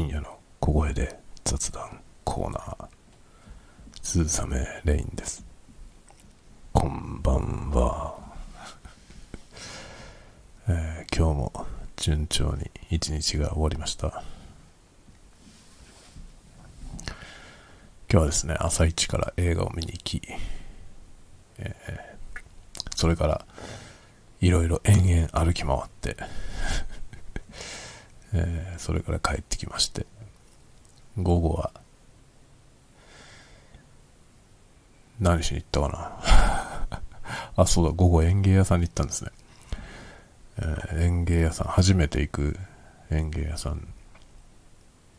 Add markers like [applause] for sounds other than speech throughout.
深夜の小声で雑談コーナー。鈴雨レインです。こんばんは、[laughs] えー今日も順調に一日が終わりました。今日はですね朝一から映画を見に行き、えーそれからいろいろ延々歩き回ってえーそれから帰ってきまして午後は何しに行ったかな？[laughs] あそうだ午後園芸屋さんに行ったんですね、えー園芸屋さん初めて行く園芸屋さん。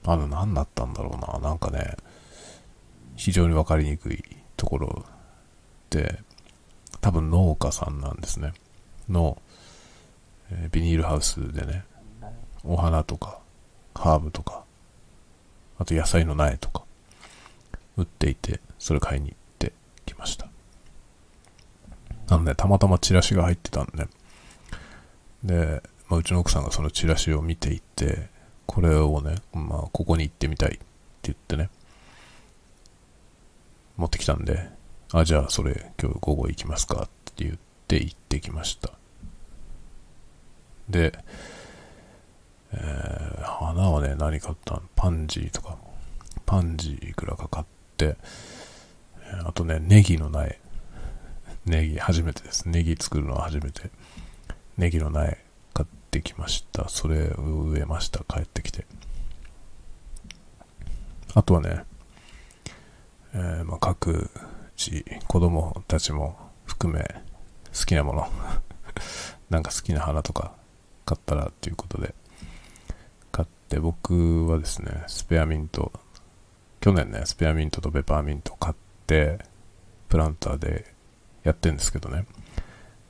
あの何だったんだろうな？なんかね非常に分かりにくいところで多分農家さんなんですね。の、えービニールハウスでねお花とかハーブとかあと野菜の苗とか売っていてそれ買いに行ってきました。なのでたまたまチラシが入ってたんでで、まあ、うちの奥さんがそのチラシを見ていてこれをね、まあ、ここに行ってみたいって言ってね持ってきたんであじゃあそれ今日午後行きますかって言って行ってきました。でえー花はね、何買ったの？パンジーとか、パンジーいくらか買って、あとね、ネギの苗。ネギ、初めてです。ネギ作るのは初めて。ネギの苗買ってきました。それを植えました。帰ってきて。あとはね、えーまあ、各自、子供たちも含め、好きなもの、[laughs] なんか好きな花とか買ったらっていうことで、って僕はですねスペアミント去年ねスペアミントとペパーミント買ってプランターでやってんですけどね。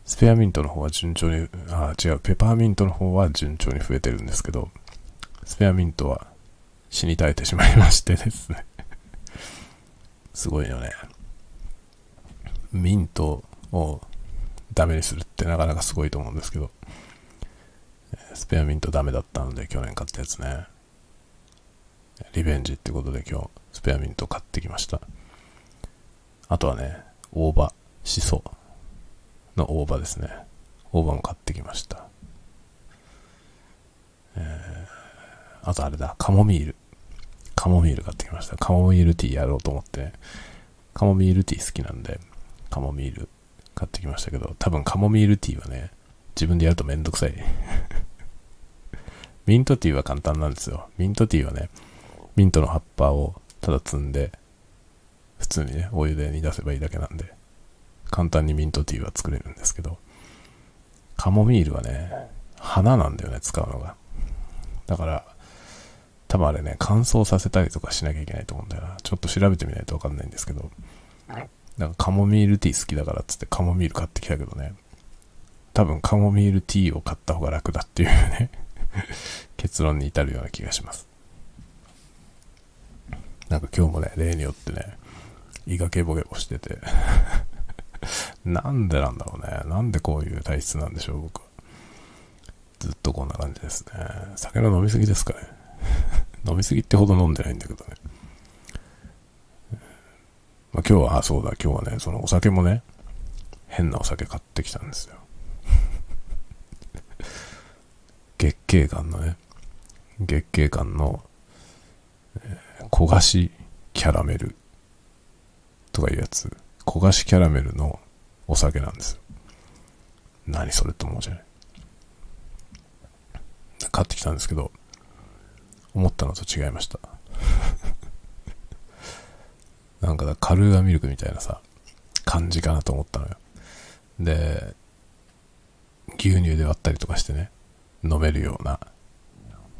スペアミントの方は順調にあ違うペパーミントの方は順調に増えてるんですけどスペアミントは死に絶えてしまいまして [laughs] ですね。すごいよね。ミントをダメにするってなかなかすごいと思うんですけど。スペアミントダメだったので去年買ったやつね。リベンジってことで今日スペアミント買ってきました。あとはね、大葉、しその大葉ですね。大葉も買ってきました。えー、あとあれだ、カモミール。カモミール買ってきました。カモミールティーやろうと思って、カモミールティー好きなんで、カモミール買ってきましたけど、多分カモミールティーはね、自分でやるとめんどくさい。[laughs] ミントティーは簡単なんですよ。ミントティーはね、ミントの葉っぱをただ摘んで、普通にね、お湯で煮出せばいいだけなんで、簡単にミントティーは作れるんですけど、カモミールはね、花なんだよね、使うのが。だから、多分あれね、乾燥させたりとかしなきゃいけないと思うんだよな。ちょっと調べてみないとわかんないんですけど、なんかカモミールティー好きだからっつってカモミール買ってきたけどね、多分カモミールティーを買った方が楽だっていうね [laughs] 結論に至るような気がします。なんか今日もね例によってね胃がゲボゲボしてて。[laughs] なんでなんだろうね。なんでこういう体質なんでしょう僕は。ずっとこんな感じですね。酒の飲みすぎですかね。[laughs] 飲みすぎってほど飲んでないんだけどね。まあ、今日は、あ、そうだ、今日はね、そのお酒もね、変なお酒買ってきたんですよ。月桂冠のね、月桂冠の、えー焦がしキャラメルとかいうやつ、焦がしキャラメルのお酒なんですよ。何それって思うじゃない。買ってきたんですけど、思ったのと違いました。[laughs] なんかだカルーアミルクみたいなさ、感じかなと思ったのよ。で、牛乳で割ったりとかしてね、飲めるような、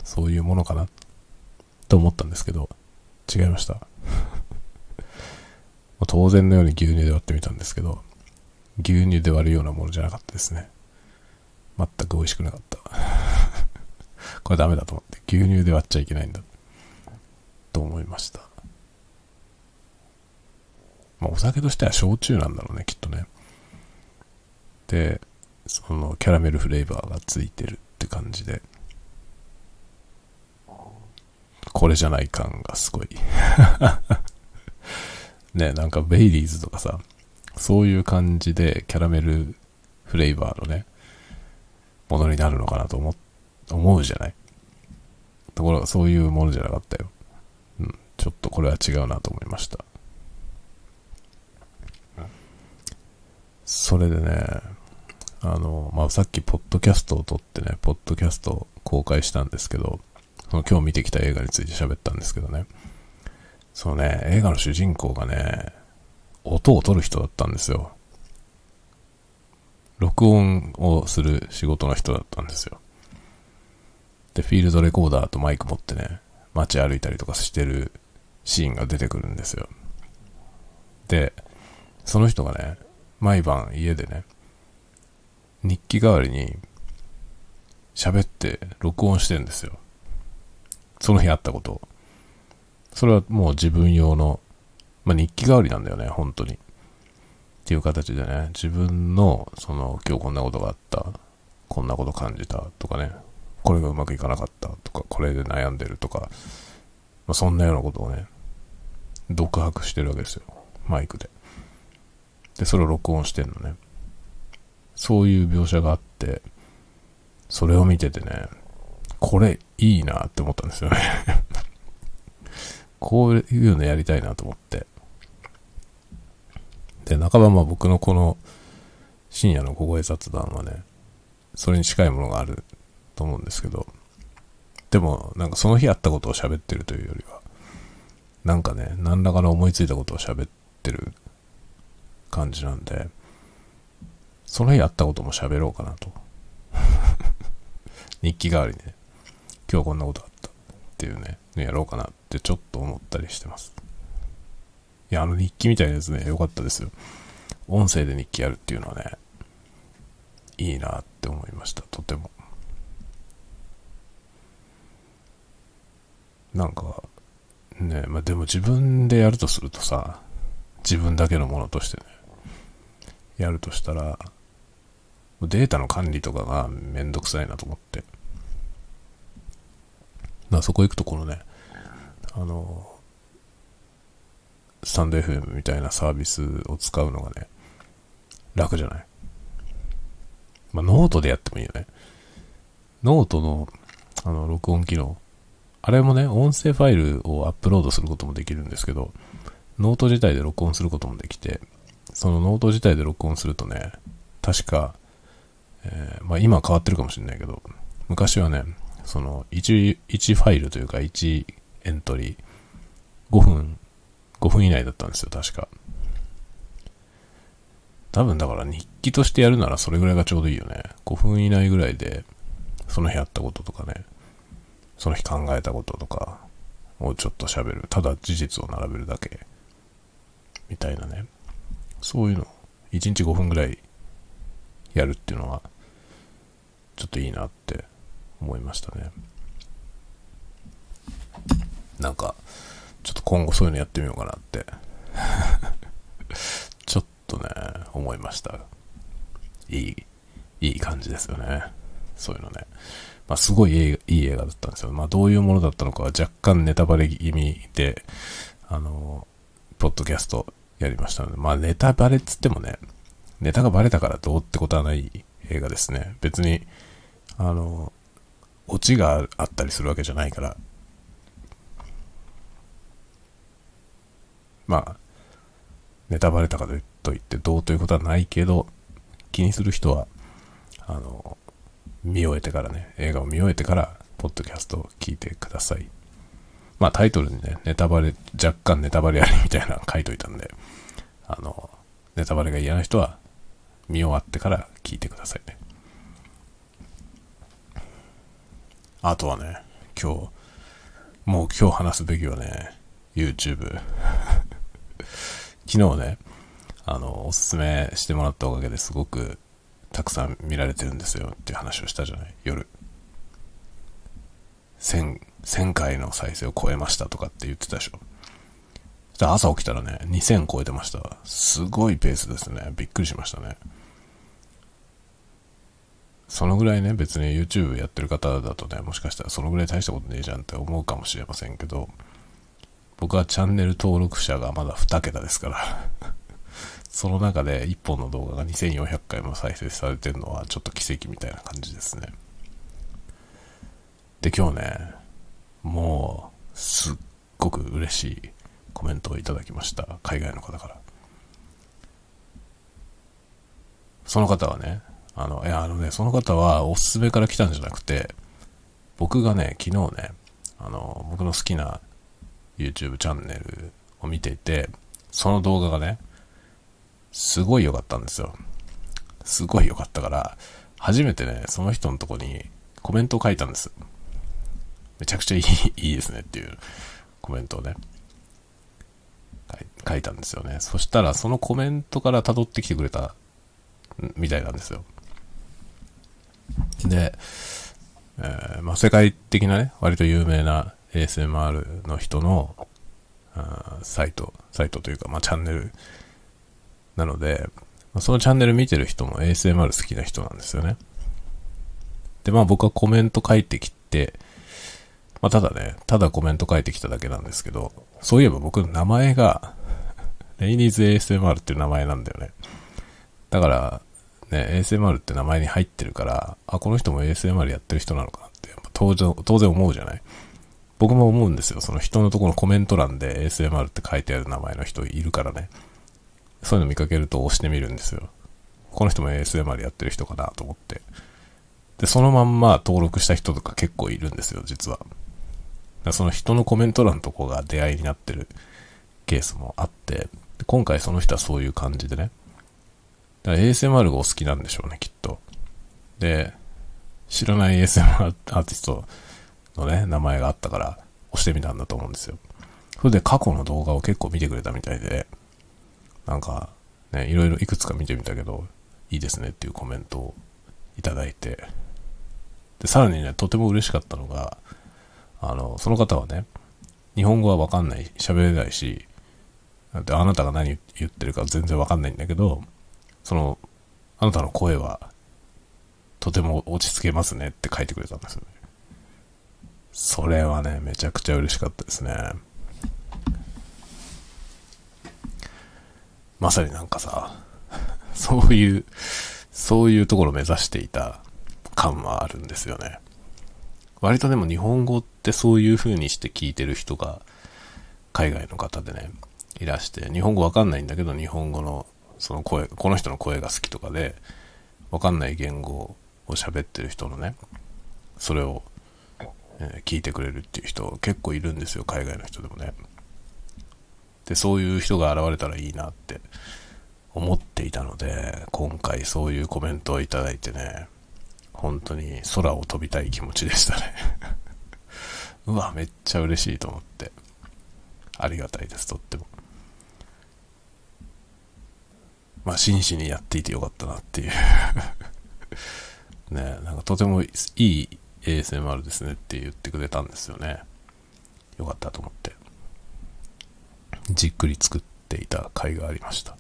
そういうものかなと思ったんですけど、違いました。[laughs] 当然のように牛乳で割ってみたんですけど、牛乳で割るようなものじゃなかったですね。全く美味しくなかった。[laughs] これダメだと思って、牛乳で割っちゃいけないんだ。と思いました。まあ、お酒としては焼酎なんだろうね、きっとね。で、そのキャラメルフレーバーがついてるって感じで、これじゃない感がすごい。[laughs] ね、なんかベイリーズとかさ、そういう感じでキャラメルフレーバーのね、ものになるのかなと思、思うじゃない？ところがそういうものじゃなかったよ。うん、ちょっとこれは違うなと思いました。それでね、あの、まあ、さっきポッドキャストを撮ってね、ポッドキャストを公開したんですけど、その今日見てきた映画について喋ったんですけどね、そのね、映画の主人公がね、音を取る人だったんですよ。録音をする仕事の人だったんですよ。で、フィールドレコーダーとマイク持ってね、街歩いたりとかしてるシーンが出てくるんですよ。で、その人がね、毎晩家でね、日記代わりに喋って録音してんですよ。その日あったこと。それはもう自分用の、まあ、日記代わりなんだよね、本当に。っていう形でね、自分の、その、今日こんなことがあった、こんなこと感じたとかね、これがうまくいかなかったとか、これで悩んでるとか、まあ、そんなようなことをね、独白してるわけですよ。マイクで。で、それを録音してんのね。そういう描写があって、それを見ててね、これいいなって思ったんですよね [laughs] こういうのやりたいなと思って。で、半ばまあ僕のこの深夜の小声雑談はね、それに近いものがあると思うんですけど、でもなんかその日あったことを喋ってるというよりは、なんかね、何らかの思いついたことを喋ってる感じなんで、その日あったことも喋ろうかなと。[laughs] 日記代わりにね、今日こんなことあったっていうね、やろうかなってちょっと思ったりしてます。いや、あの日記みたいなやつね、良かったですよ。音声で日記やるっていうのはね、いいなって思いました、とても。なんか、ね、まあ、でも自分でやるとするとさ、自分だけのものとしてね、やるとしたら、データの管理とかがめんどくさいなと思って。まそこ行くとこのね、あの、スタンド FM みたいなサービスを使うのがね、楽じゃない？まあノートでやってもいいよね。ノートの、あの、録音機能。あれもね、音声ファイルをアップロードすることもできるんですけど、ノート自体で録音することもできて、そのノート自体で録音するとね、確か、えー、まあ今変わってるかもしれないけど、昔はね、その1、1ファイルというか1エントリー、5分、5分以内だったんですよ、確か。多分だから日記としてやるならそれぐらいがちょうどいいよね。5分以内ぐらいで、その日あったこととかね、その日考えたこととかをちょっと喋る。ただ事実を並べるだけ。みたいなね。そういうの、1日5分ぐらいやるっていうのは、ちょっといいなって思いましたね。なんか、ちょっと今後そういうのやってみようかなって [laughs] ちょっとね、思いました。いい、いい感じですよね。そういうのね。まあ、すごいいい映画だったんですよ。まあ、どういうものだったのかは若干ネタバレ気味で、あの、ポッドキャストやりましたので、まあ、ネタバレっつってもね、ネタがバレたからどうってことはない映画ですね。別に、あの、オチがあったりするわけじゃないから、まあ、ネタバレたからといってどうということはないけど、気にする人は、あの、見終えてからね、映画を見終えてから、ポッドキャストを聞いてください。まあタイトルにね、ネタバレ、若干ネタバレありみたいなの書いといたんで、あの、ネタバレが嫌な人は見終わってから聞いてくださいね。あとはね、今日、もう今日話すべきはね、YouTube。[laughs] 昨日ね、あの、おすすめしてもらったおかげですごくたくさん見られてるんですよっていう話をしたじゃない、夜。1000、1000回の再生を超えましたとかって言ってたでしょ。朝起きたらね、2000超えてました。すごいペースですね。びっくりしましたね。そのぐらいね、別に YouTube やってる方だとね、もしかしたらそのぐらい大したことねえじゃんって思うかもしれませんけど、僕はチャンネル登録者がまだ2桁ですから [laughs] その中で1本の動画が2400回も再生されてるのはちょっと奇跡みたいな感じですね。で、今日ね、もう、すっごく嬉しいコメントをいただきました。海外の方から。その方はね、あの、いや、あのね、その方はおすすめから来たんじゃなくて、僕がね、昨日ね、あの、僕の好きな YouTube チャンネルを見ていて、その動画がね、すごい良かったんですよ。すごい良かったから、初めてね、その人のとこにコメントを書いたんです。めちゃくちゃいい [laughs] いいですねっていうコメントをね、書いたんですよね。そしたら、そのコメントから辿ってきてくれたみたいなんですよ。で、えー、まあ、世界的なね、割と有名な ASMR の人のサイト、サイトというか、まあ、チャンネルなので、そのチャンネル見てる人も ASMR 好きな人なんですよね。で、まあ僕はコメント書いてきて、まあただね、ただコメント書いてきただけなんですけど、そういえば僕の名前が、レイニーズ ASMR っていう名前なんだよね。だから、ね、ASMR って名前に入ってるから、あ、この人も ASMR やってる人なのかなって、当然、当然思うじゃない？僕も思うんですよ。その人のところのコメント欄で ASMR って書いてある名前の人いるからね。そういうの見かけると押してみるんですよ。この人も ASMR やってる人かなと思って。で、そのまんま登録した人とか結構いるんですよ、実は。その人のコメント欄のとこが出会いになってるケースもあって、今回その人はそういう感じでね。だから ASMR がお好きなんでしょうね、きっと。で、知らない ASMR アーティストのね、名前があったから押してみたんだと思うんですよ。それで過去の動画を結構見てくれたみたいで、なんか、ね、いろいろいくつか見てみたけど、いいですねっていうコメントをいただいて、で、さらにね、とても嬉しかったのが、あの、その方はね、日本語はわかんない、喋れないし、だってあなたが何言ってるか全然わかんないんだけど、その、あなたの声は、とても落ち着けますねって書いてくれたんですよね。それはね、めちゃくちゃ嬉しかったですね。まさになんかさ、[laughs] そういう、そういうところを目指していた感はあるんですよね。割とでも日本語ってそういう風にして聞いてる人が海外の方でね、いらして、日本語わかんないんだけど日本語のその声、この人の声が好きとかで、わかんない言語を喋ってる人のね、それをえ聞いてくれるっていう人結構いるんですよ、海外の人でもね。で、そういう人が現れたらいいなって思っていたので、今回そういうコメントをいただいてね、本当に空を飛びたい気持ちでしたね [laughs] うわ、めっちゃ嬉しいと思って。ありがたいです、とっても。まあ、真摯にやっていてよかったなっていう [laughs] ね、なんかとてもいい ASMR ですねって言ってくれたんですよね。よかったと思って。じっくり作っていた甲斐がありました。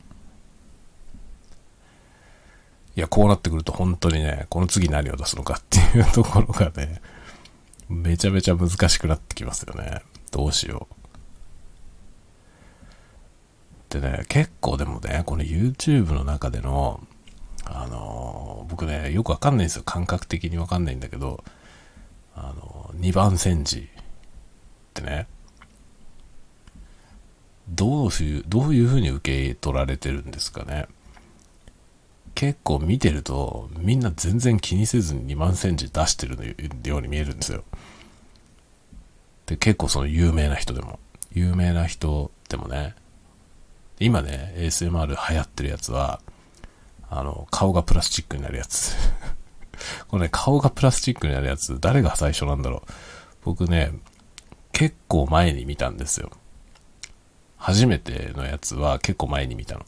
いや、こうなってくると本当にね、この次何を出すのかっていうところがね、めちゃめちゃ難しくなってきますよね。どうしよう。でね、結構でもね、この YouTube の中での、あの、僕ね、よくわかんないんですよ。感覚的にわかんないんだけど、あの、2番煎じってね、どういう、どういう風に受け取られてるんですかね。結構見てると、みんな全然気にせずに2万センチ出してるように見えるんですよ。で、結構その有名な人でも、有名な人でもね、今ね、ASMR 流行ってるやつは、あの、顔がプラスチックになるやつ。[laughs] これね、顔がプラスチックになるやつ、誰が最初なんだろう。僕ね、結構前に見たんですよ。初めてのやつは結構前に見たの。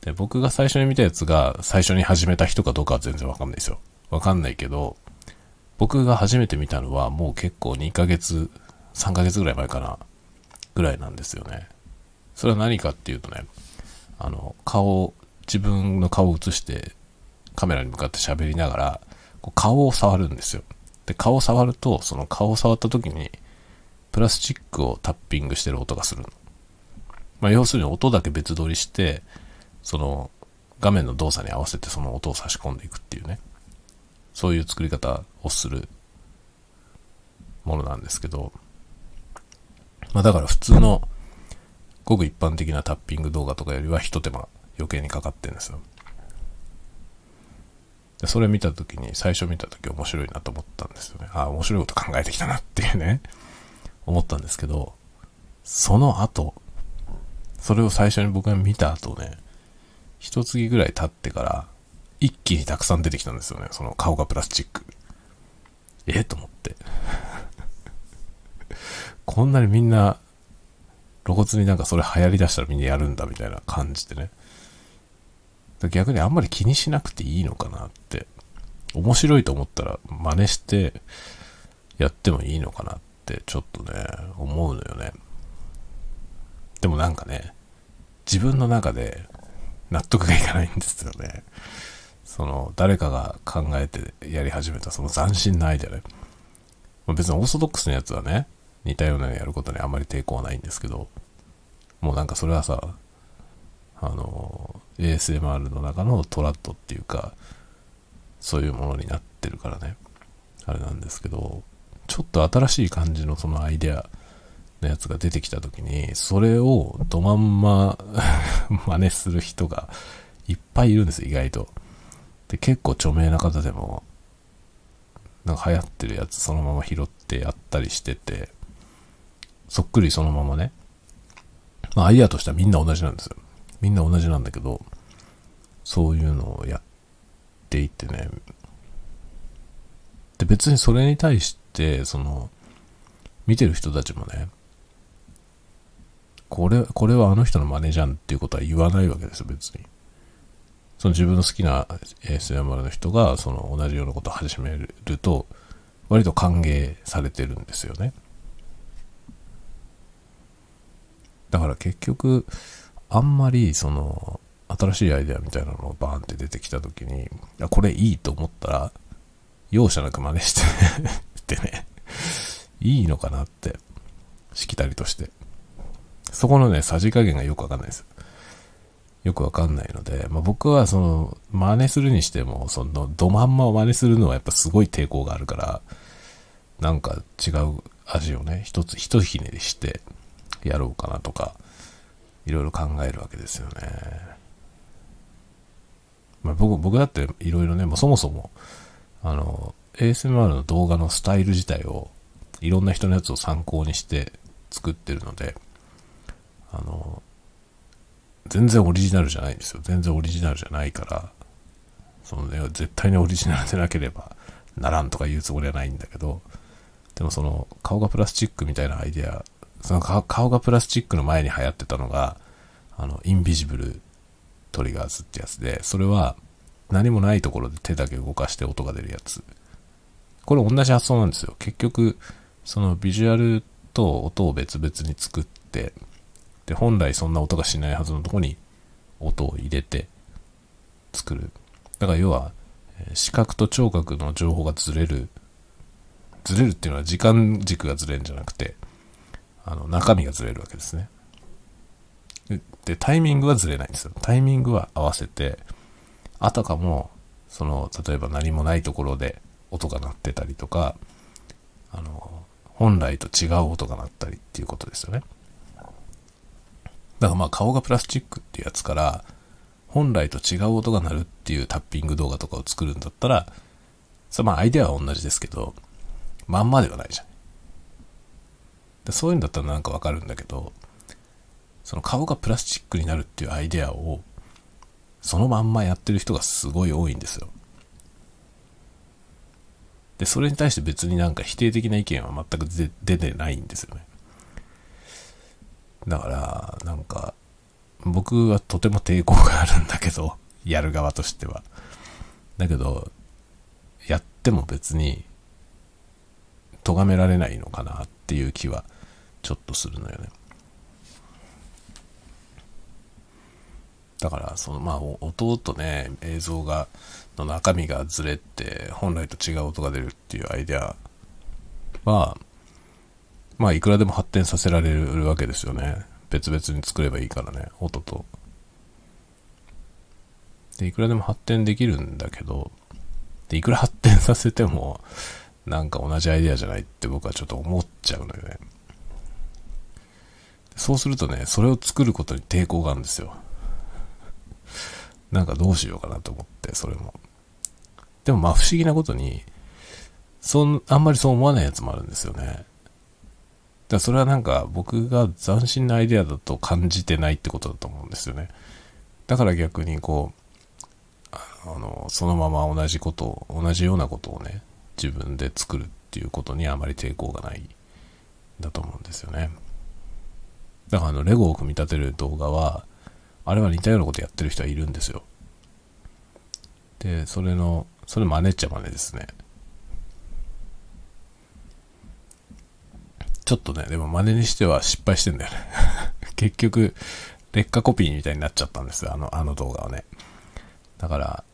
で、僕が最初に見たやつが最初に始めた人かどうかは全然わかんないですよ。わかんないけど、僕が初めて見たのはもう結構2ヶ月、3ヶ月ぐらい前かな、ぐらいなんですよね。それは何かっていうとね、あの、顔、自分の顔を映してカメラに向かって喋りながら、こう顔を触るんですよ。で、顔を触ると、その顔を触った時に、プラスチックをタッピングしてる音がするの。まあ、要するに音だけ別撮りして、その画面の動作に合わせてその音を差し込んでいくっていうね。そういう作り方をするものなんですけど、まあだから普通のごく一般的なタッピング動画とかよりは一手間余計にかかってるんですよ。それ見た時に、最初見た時面白いなと思ったんですよね。ああ、面白いこと考えてきたなっていうね、[laughs] 思ったんですけど、その後、それを最初に僕が見た後ね、一月ぐらい経ってから、一気にたくさん出てきたんですよね。その顔がプラスチック。えと思って。[laughs] こんなにみんな、露骨になんかそれ流行り出したらみんなやるんだみたいな感じでね。逆にあんまり気にしなくていいのかなって。面白いと思ったら真似してやってもいいのかなってちょっとね、思うのよね。でもなんかね、自分の中で納得がいかないんですよね。その、誰かが考えてやり始めたその斬新なアイデアね。別にオーソドックスなやつはね、似たようなのやることにあんまり抵抗はないんですけど、もうなんかそれはさ、あの、ASMR の中のトラッドっていうか、そういうものになってるからね、あれなんですけど、ちょっと新しい感じのそのアイデアのやつが出てきた時に、それをどまんま [laughs] 真似する人がいっぱいいるんです、意外と。で、結構著名な方でも、なんか流行ってるやつそのまま拾ってやったりしてて、そっくりそのままね。まあ、アイデアとしてはみんな同じなんですよ。みんな同じなんだけど、そういうのをやっていってね。で、別にそれに対して、その、見てる人たちもね、これ、これはあの人の真似じゃんっていうことは言わないわけですよ、別に。その自分の好きな ASMR の人が、その同じようなことを始めると、割と歓迎されてるんですよね。だから結局、あんまりその、新しいアイデアみたいなのがバーンって出てきた時に、あこれいいと思ったら、容赦なく真似してってね、いいのかなって、しきたりとして。そこのね、さじ加減がよくわかんないです。よくわかんないので、まあ、僕はその、真似するにしても、その、どまんまを真似するのはやっぱすごい抵抗があるから、なんか違う味をね、一つ、一ひねりしてやろうかなとか、いろいろ考えるわけですよね。まあ、僕、僕だっていろいろね、もうそもそも、あの、ASMR の動画のスタイル自体を、いろんな人のやつを参考にして作ってるので、あの、全然オリジナルじゃないんですよ。全然オリジナルじゃないから、そのね、絶対にオリジナルでなければならんとか言うつもりはないんだけど、でもその顔がプラスチックみたいなアイデアその顔がプラスチックの前に流行ってたのが、あの、インビジブルトリガーズってやつで、それは何もないところで手だけ動かして音が出るやつ。これ同じ発想なんですよ。結局、そのビジュアルと音を別々に作って、で、本来そんな音がしないはずのとこに音を入れて作る。だから要は、視覚と聴覚の情報がずれる。ずれるっていうのは時間軸がずれるんじゃなくて、あの、中身がずれるわけですね。で、タイミングはずれないんですよ。タイミングは合わせて、あたかも、その、例えば何もないところで音が鳴ってたりとか、あの、本来と違う音が鳴ったりっていうことですよね。だからまあ顔がプラスチックっていうやつから、本来と違う音が鳴るっていうタッピング動画とかを作るんだったら、それまあアイデアは同じですけど、まんまではないじゃん。でそういうんだったらなんかわかるんだけど、その顔がプラスチックになるっていうアイデアを、そのまんまやってる人がすごい多いんですよ。で、それに対して別になんか否定的な意見は全く出てないんですよね。だから、なんか、僕はとても抵抗があるんだけど、やる側としては。だけど、やっても別に、咎められないのかなっていう気はちょっとするのよね。だから、その、まあ、音とね、映像が、の中身がずれて、本来と違う音が出るっていうアイデアは、まあ、いくらでも発展させられるわけですよね。別々に作ればいいからね、音と。で、いくらでも発展できるんだけど、で、いくら発展させても、なんか同じアイデアじゃないって僕はちょっと思っちゃうのよね。そうするとね、それを作ることに抵抗があるんですよ。なんかどうしようかなと思って、それも。でもまあ不思議なことに、そん、あんまりそう思わないやつもあるんですよね。だからそれはなんか僕が斬新なアイデアだと感じてないってことだと思うんですよね。だから逆にこう、あの、そのまま同じことを、同じようなことをね、自分で作るっていうことにあまり抵抗がないだと思うんですよね。だからあの、レゴを組み立てる動画は、あれは似たようなことやってる人はいるんですよ。で、それの、それ真似っちゃ真似ですね。ちょっとね、でも真似にしては失敗してんだよね。[laughs] 結局、劣化コピーみたいになっちゃったんですよ、あの、あの動画はね。だから、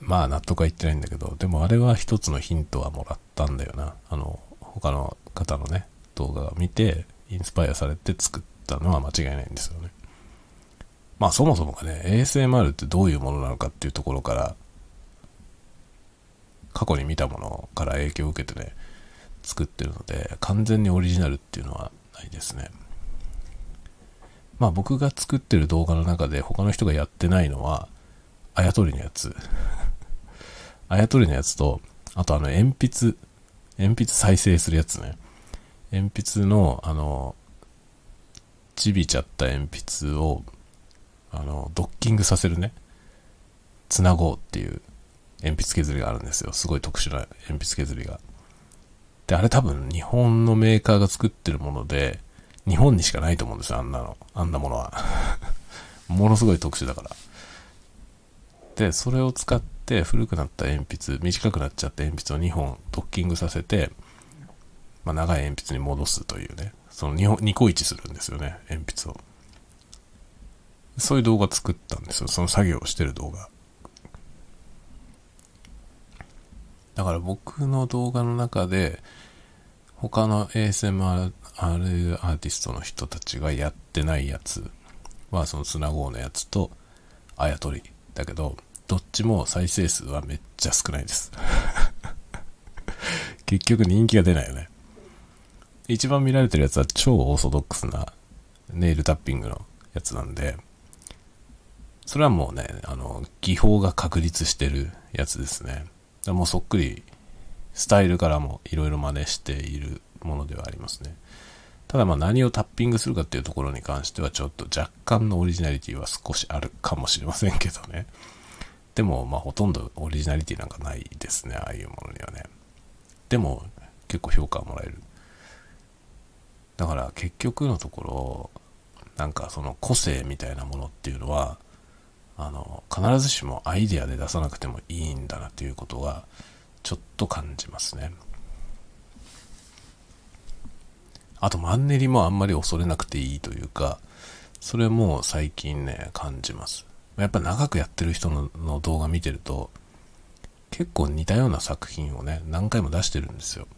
まあ納得はいってないんだけど、でもあれは一つのヒントはもらったんだよな。あの、他の方のね、動画を見て、インスパイアされて作ったのは間違いないんですよね。まあそもそもがね、ASMR ってどういうものなのかっていうところから、過去に見たものから影響を受けてね、作ってるので、完全にオリジナルっていうのはないですね。まあ僕が作ってる動画の中で他の人がやってないのは、あやとりのやつ。[laughs] あやとりのやつと、あとあの鉛筆、鉛筆再生するやつね。鉛筆の、あの、ちびちゃった鉛筆を、あの、ドッキングさせるね。つなごうっていう鉛筆削りがあるんですよ。すごい特殊な鉛筆削りが。で、あれ多分日本のメーカーが作ってるもので、日本にしかないと思うんですよ、あんなの。あんなものは。[laughs] ものすごい特殊だから。で、それを使って古くなった鉛筆、短くなっちゃった鉛筆を2本ドッキングさせて、まあ、長い鉛筆に戻すというね、その 2, 個位置するんですよね、鉛筆を。そういう動画作ったんですよ、その作業をしてる動画。だから僕の動画の中で、他の ASMR アーティストの人たちがやってないやつは、そのつなごうのやつと、あやとり。だけど、どっちも再生数はめっちゃ少ないです。[laughs] 結局人気が出ないよね。一番見られてるやつは超オーソドックスなネイルタッピングのやつなんで、それはもうね、あの、技法が確立してるやつですね。もうそっくり、スタイルからもいろいろ真似しているものではありますね。ただまあ何をタッピングするかっていうところに関してはちょっと若干のオリジナリティは少しあるかもしれませんけどね。でもまあほとんどオリジナリティなんかないですね、ああいうものにはね。でも結構評価をもらえる。だから結局のところ、なんかその個性みたいなものっていうのは、あの、必ずしもアイデアで出さなくてもいいんだなということは、ちょっと感じますね。あとマンネリもあんまり恐れなくていいというか、それも最近ね、感じます。やっぱ長くやってる人のの動画見てると、結構似たような作品をね、何回も出してるんですよ。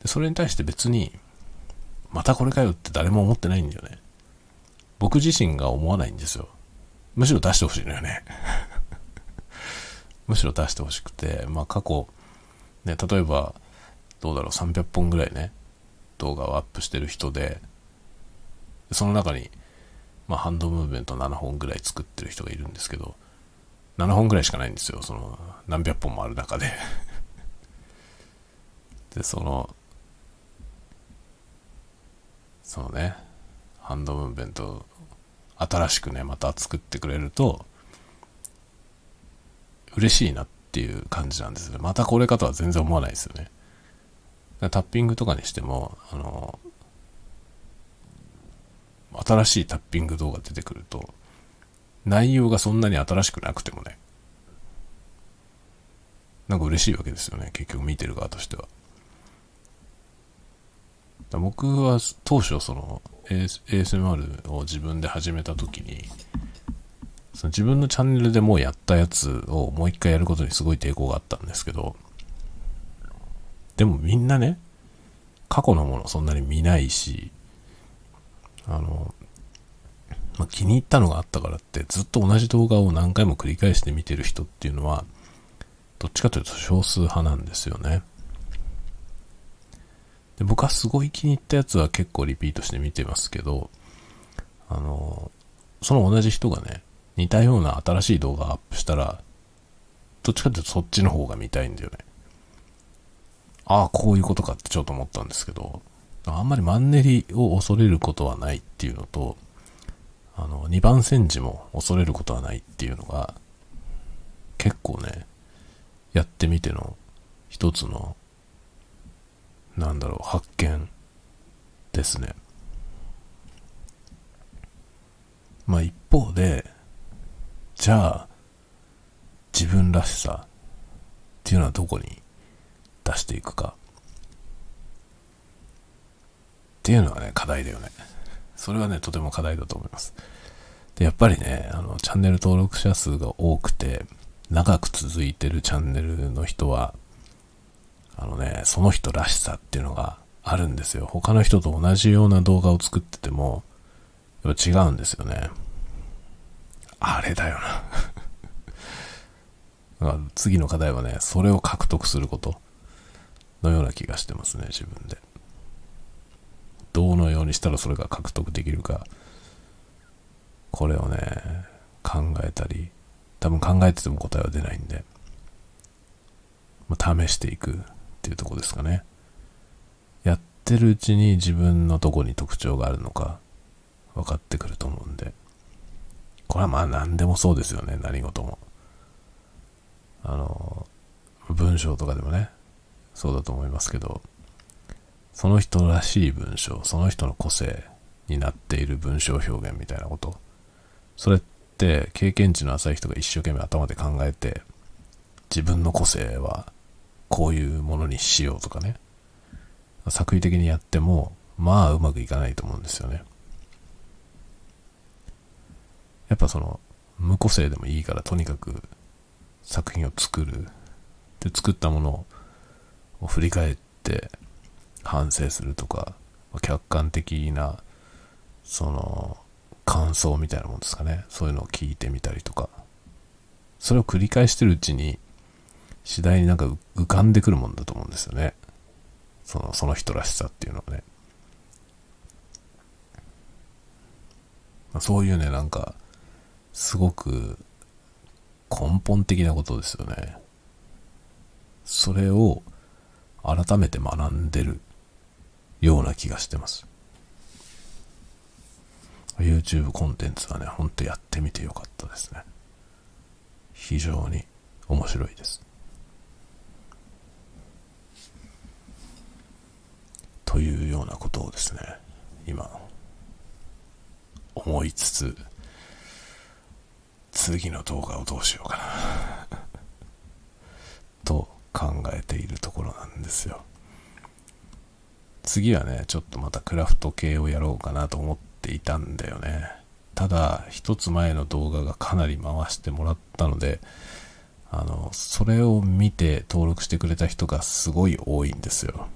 でそれに対して別に、またこれかよって誰も思ってないんだよね。僕自身が思わないんですよ。むしろ出してほしいのよね。[laughs] むしろ出してほしくて、まあ過去、ね、例えば、どうだろう、300本ぐらいね、動画をアップしてる人で、その中に、まあ、ハンドムーブメント7本ぐらい作ってる人がいるんですけど、7本ぐらいしかないんですよ。その、何百本もある中で [laughs] で、その、そのね、ハンドムーブメント、新しくね、また作ってくれると、嬉しいなっていう感じなんですね。またこれかとは全然思わないですよね。タッピングとかにしても、あの、新しいタッピング動画出てくると、内容がそんなに新しくなくてもね、なんか嬉しいわけですよね、結局見てる側としては。僕は当初その ASMR を自分で始めた時にその自分のチャンネルでもうやったやつをもう一回やることにすごい抵抗があったんですけどでもみんなね過去のものそんなに見ないしあの、まあ、気に入ったのがあったからってずっと同じ動画を何回も繰り返して見てる人っていうのはどっちかというと少数派なんですよね。で僕はすごい気に入ったやつは結構リピートして見てますけど、あの、その同じ人がね、似たような新しい動画アップしたら、どっちかっていうとそっちの方が見たいんだよね。ああ、こういうことかってちょっと思ったんですけど、あんまりマンネリを恐れることはないっていうのと、あの、二番煎じも恐れることはないっていうのが、結構ね、やってみての一つのなんだろう、発見ですね。まあ一方で、じゃあ、自分らしさっていうのはどこに出していくか。っていうのはね、課題だよね。それはね、とても課題だと思います。で、やっぱりね、あの、チャンネル登録者数が多くて、長く続いてるチャンネルの人は、あのね、その人らしさっていうのがあるんですよ。他の人と同じような動画を作ってても、違うんですよね。あれだよな [laughs] 次の課題はね、それを獲得することのような気がしてますね、自分で。どのようにしたらそれが獲得できるか、これをね、考えたり、多分考えてても答えは出ないんで、ま、試していくっていうとこですかね。やってるうちに自分のどこに特徴があるのか分かってくると思うんで。これはまあ何でもそうですよね、何事も。あの、文章とかでもね、そうだと思いますけど、その人らしい文章、その人の個性になっている文章表現みたいなこと。それって経験値の浅い人が一生懸命頭で考えて、自分の個性はこういうものにしようとかね。作為的にやっても、まあうまくいかないと思うんですよね。やっぱその、無個性でもいいからとにかく作品を作る。で、作ったものを振り返って反省するとか、客観的な、その、感想みたいなもんですかね。そういうのを聞いてみたりとか。それを繰り返してるうちに、次第になんか浮かんでくるもんだと思うんですよね。その、その人らしさっていうのはね。そういうね、なんか、すごく根本的なことですよね。それを改めて学んでるような気がしてます。YouTube コンテンツはね、ほんとやってみてよかったですね。非常に面白いです。というようなことをですね、今、思いつつ、次の動画をどうしようかな [laughs] と考えているところなんですよ。次はね、ちょっとまたクラフト系をやろうかなと思っていたんだよね。ただ、一つ前の動画がかなり回してもらったので、あの、それを見て登録してくれた人がすごい多いんですよ。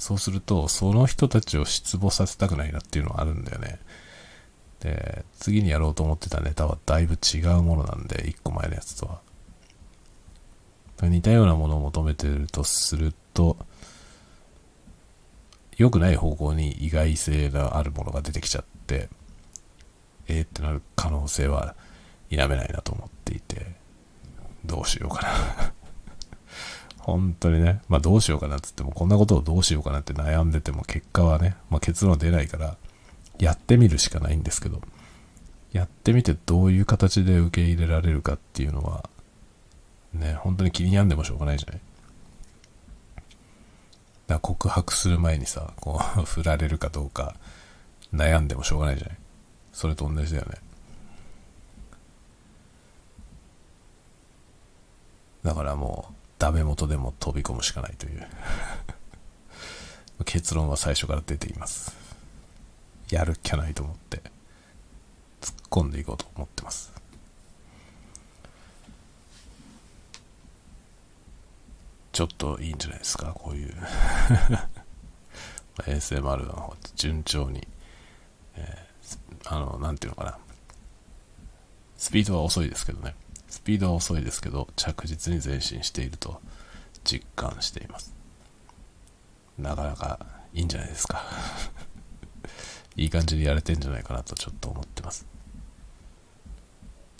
そうすると、その人たちを失望させたくないなっていうのはあるんだよね。で、次にやろうと思ってたネタはだいぶ違うものなんで、一個前のやつとは。似たようなものを求めてるとすると、良くない方向に意外性があるものが出てきちゃって、えーってなる可能性は否めないなと思っていて、どうしようかな本当にね、まあどうしようかなっつっても、こんなことをどうしようかなって悩んでても結果はね、まあ結論出ないから、やってみるしかないんですけど、やってみてどういう形で受け入れられるかっていうのは、ね、本当に気に病んでもしょうがないじゃない。だ告白する前にさ、こう、[laughs] 振られるかどうか悩んでもしょうがないじゃない。それと同じだよね。だからもう、ダメ元でも飛び込むしかないという [laughs] 結論は最初から出ています。やるっきゃないと思って、突っ込んでいこうと思ってます。ちょっといいんじゃないですか、こういう [laughs] ASMR の方順調に、えーあの、なんていうのかな。スピードは遅いですけどね。スピードは遅いですけど、着実に前進していると実感しています。なかなかいいんじゃないですか。[laughs] いい感じでやれてんじゃないかなとちょっと思ってます。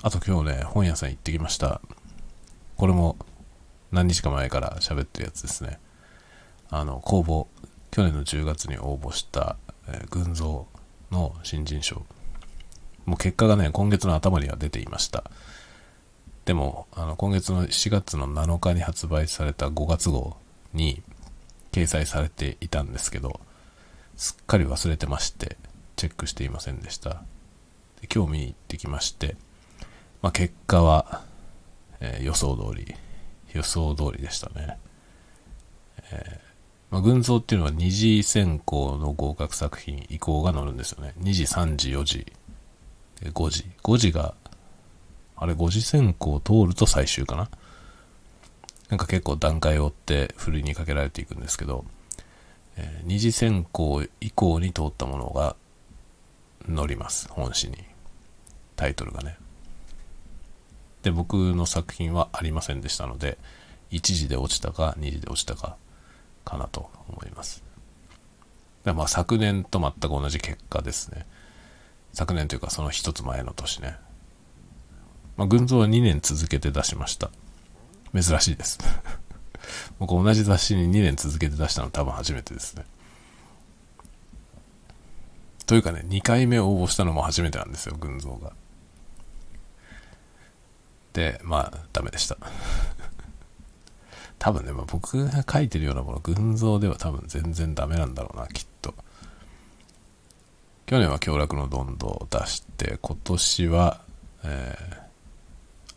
あと今日ね、本屋さん行ってきました。これも何日か前から喋ってるやつですね。あの、公募、去年の10月に応募した、えー群像の新人賞。もう結果がね、今月の頭には出ていました。でも、あの、今月の4月の7日に発売された5月号に掲載されていたんですけど、すっかり忘れてまして、チェックしていませんでした。で今日見に行ってきまして、まあ、結果は、えー予想通り、予想通りでしたね。えーまあ、群像っていうのは二次選考の合格作品以降が載るんですよね。2時、3時、4時、5時。5時が、あれ5時選考通ると最終かな？なんか結構段階を追ってふるいにかけられていくんですけど、えー二次選考以降に通ったものが載ります。本誌に。タイトルがね。で、僕の作品はありませんでしたので、1時で落ちたか2時で落ちたかかなと思います。でまあ昨年と全く同じ結果ですね。昨年というかその一つ前の年ね。まあ、群像は2年続けて出しました。珍しいです。[laughs] 僕同じ雑誌に2年続けて出したの多分初めてですね。というかね、2回目応募したのも初めてなんですよ、群像が。で、まあ、ダメでした。[laughs] 多分ね、まあ、僕が書いてるようなもの、群像では多分全然ダメなんだろうな、きっと。去年は凶楽のどんどを出して、今年は、えー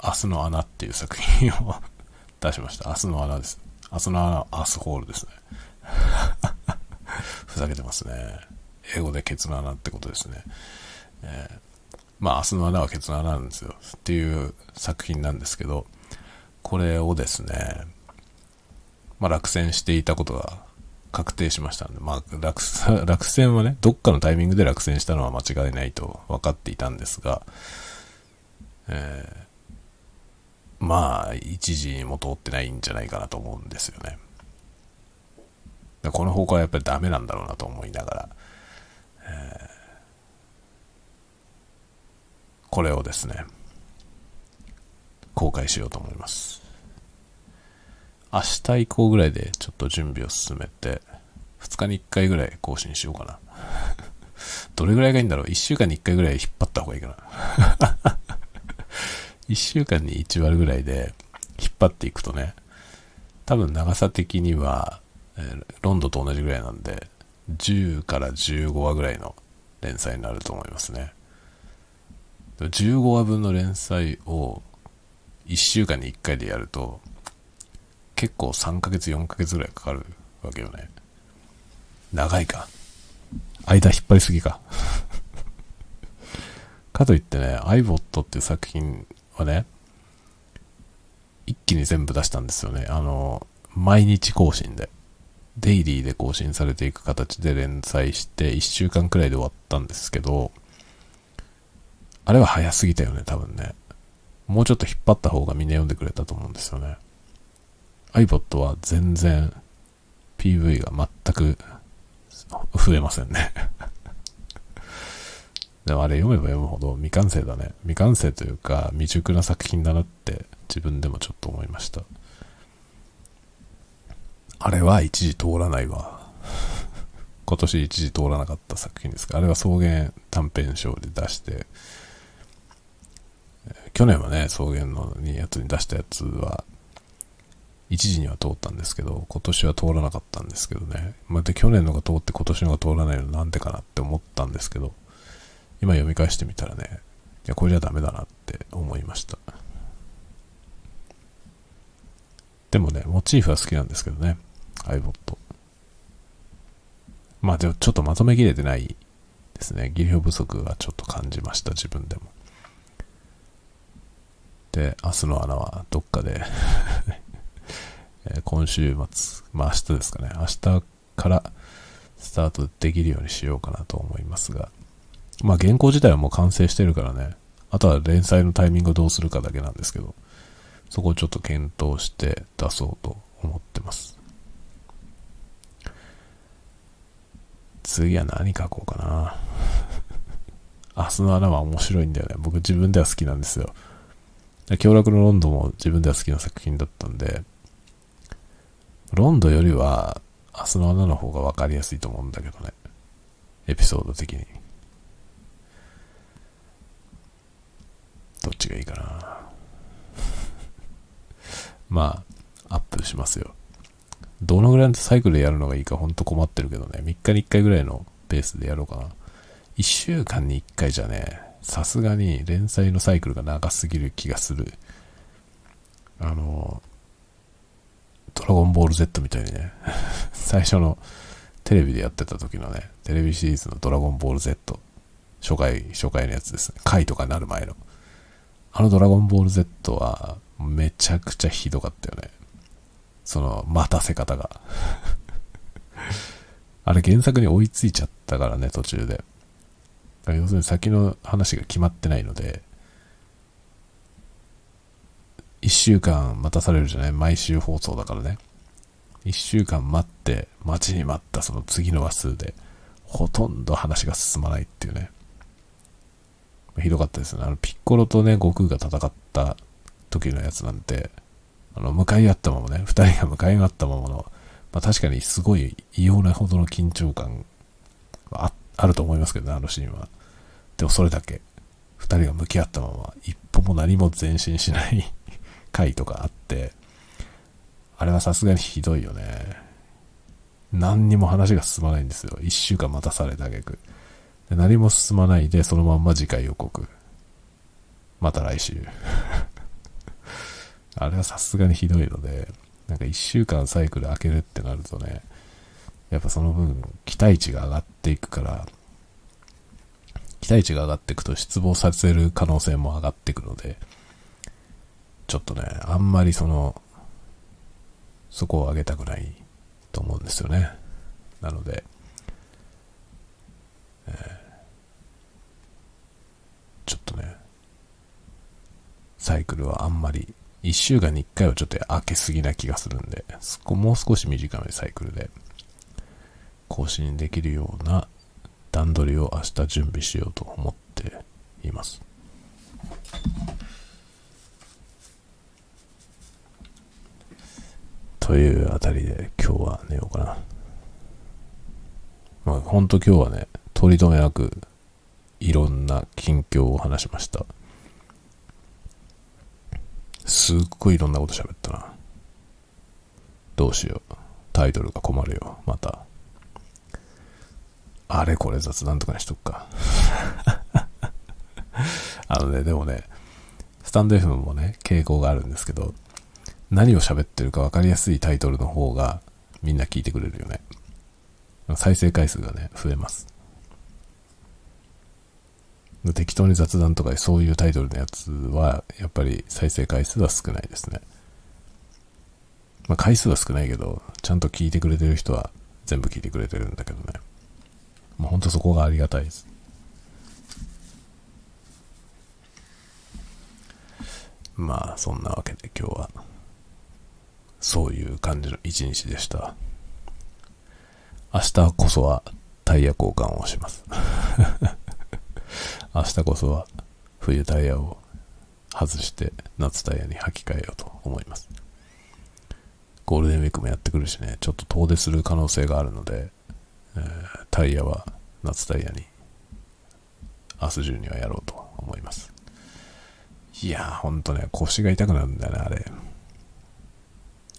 明日の穴っていう作品を [laughs] 出しました。明日の穴です。明日の穴、アースホールですね。[laughs] ふざけてますね。英語でケツの穴ってことですね。えーまあ、明日の穴はケツの穴なんですよ。っていう作品なんですけど、これをですね、まあ、落選していたことが確定しましたんで、まあ、落 [laughs] 落選はね、どっかのタイミングで落選したのは間違いないと分かっていたんですが、えーまあ、一時も通ってないんじゃないかなと思うんですよね。この方向はやっぱりダメなんだろうなと思いながら、えーこれをですね、公開しようと思います。明日以降ぐらいでちょっと準備を進めて、2日に1回ぐらい更新しようかな。[laughs] どれぐらいがいいんだろう ?1 週間に1回ぐらい引っ張った方がいいかな。1週間に1割ぐらいで引っ張っていくとね、多分長さ的には、えーロンドと同じぐらいなんで、10から15話ぐらいの連載になると思いますね。15話分の連載を1週間に1回でやると、結構3ヶ月、4ヶ月ぐらいかかるわけよね。長いか。間引っ張りすぎか。[laughs] かといってね、iBot っていう作品はね、一気に全部出したんですよね。あの、毎日更新で。デイリーで更新されていく形で連載して1週間くらいで終わったんですけど、あれは早すぎたよね、多分ね。もうちょっと引っ張った方がみんな読んでくれたと思うんですよね。iPod は全然 PV が全く増えませんね。[laughs] でもあれ読めば読むほど未完成だね。未完成というか未熟な作品だなって自分でもちょっと思いました。あれは一時通らないわ。[laughs] 今年一時通らなかった作品ですが、あれは草原短編賞で出して、去年はね、草原のやつに出したやつは、一時には通ったんですけど、今年は通らなかったんですけどね。また去年のが通って今年のが通らないのなんでかなって思ったんですけど、今読み返してみたらね、いや、これじゃダメだなって思いました。でもね、モチーフは好きなんですけどね、iBot。まあでもちょっとまとめきれてないですね。技量不足はちょっと感じました、自分でも。で、明日の穴はどっかで [laughs] え今週末、まあ明日ですかね。明日からスタートできるようにしようかなと思いますが。まあ原稿自体はもう完成してるからね。あとは連載のタイミングをどうするかだけなんですけど、そこをちょっと検討して出そうと思ってます。次は何書こうかな。[laughs] 明日の穴は面白いんだよね。僕自分では好きなんですよ。凶楽のロンドンも自分では好きな作品だったんで、ロンドンよりは明日の穴の方が分かりやすいと思うんだけどね。エピソード的に。どっちがいいかな。[laughs] まあ、アップしますよ。どのぐらいのサイクルでやるのがいいかほんと困ってるけどね。3日に1回ぐらいのペースでやろうかな。1週間に1回じゃね、さすがに連載のサイクルが長すぎる気がする。あの、ドラゴンボール Z みたいにね、[laughs] 最初のテレビでやってた時のね、テレビシリーズのドラゴンボール Z、初回、初回のやつですね。回とかなる前の。あのドラゴンボール Z はめちゃくちゃひどかったよね。その待たせ方が [laughs] あれ原作に追いついちゃったからね、途中で。要するに先の話が決まってないので、一週間待たされるじゃない？毎週放送だからね。一週間待って、待ちに待ったその次の話数で、ほとんど話が進まないっていうね。ひどかったですね。あの、ピッコロとね、悟空が戦った時のやつなんて、あの、向かい合ったままね、二人が向かい合ったままの、まあ確かにすごい異様なほどの緊張感ああると思いますけどね、あのシーンは。でもそれだけ、二人が向き合ったまま、一歩も何も前進しない [laughs] 回とかあって、あれはさすがにひどいよね。何にも話が進まないんですよ。一週間待たされたげく。何も進まないで、そのまんま次回予告。また来週。[laughs] あれはさすがにひどいので、なんか一週間サイクル開けるってなるとね、やっぱその分、期待値が上がっていくから、期待値が上がっていくと失望させる可能性も上がっていくので、ちょっとね、あんまりその、そこを上げたくないと思うんですよね。なので、えー、ちょっとね、サイクルはあんまり、1週間に1回はちょっと開けすぎな気がするんで、もう少し短めサイクルで更新できるような段取りを明日準備しようと思っています。というあたりで今日は寝ようかな。まあ本当今日はね、取り留めなくいろんな近況を話しました。すっごいいろんなこと喋ったな。どうしよう。タイトルが困るよ。また。あれこれ雑談とかにしとくか。[laughs] あのね、でもね、スタンド FM もね、傾向があるんですけど、何を喋ってるか分かりやすいタイトルの方がみんな聞いてくれるよね。再生回数がね、増えます。適当に雑談とかそういうタイトルのやつは、やっぱり再生回数は少ないですね。まあ回数は少ないけど、ちゃんと聞いてくれてる人は全部聞いてくれてるんだけどね。もうほんとそこがありがたいです。まあそんなわけで今日はそういう感じの一日でした。明日こそはタイヤ交換をします。明日こそは冬タイヤを外して夏タイヤに履き替えようと思います。ゴールデンウィークもやってくるしね、ちょっと遠出する可能性があるので、えー、タイヤは夏タイヤに明日中にはやろうと思います。いやー、ほんとね、腰が痛くなるんだよね、あれ。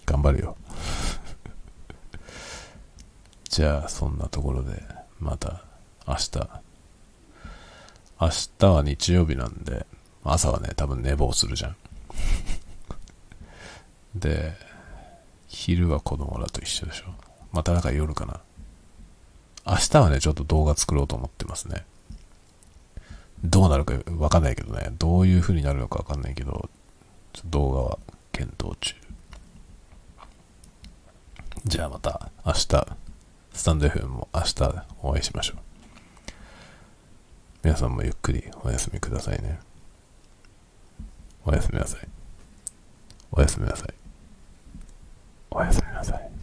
頑張るよ。[laughs] じゃあ、そんなところで、また明日。明日は日曜日なんで、朝はね、多分寝坊するじゃん。[laughs] で、昼は子供らと一緒でしょ。またなんか夜かな。明日はね、ちょっと動画作ろうと思ってますね。どうなるかわかんないけどね、どういう風になるのかわかんないけど、動画は検討中。じゃあまた明日、スタンド FM も明日お会いしましょう。皆さんもゆっくりお休みくださいね。おやすみなさい。おやすみなさい。おやすみなさい。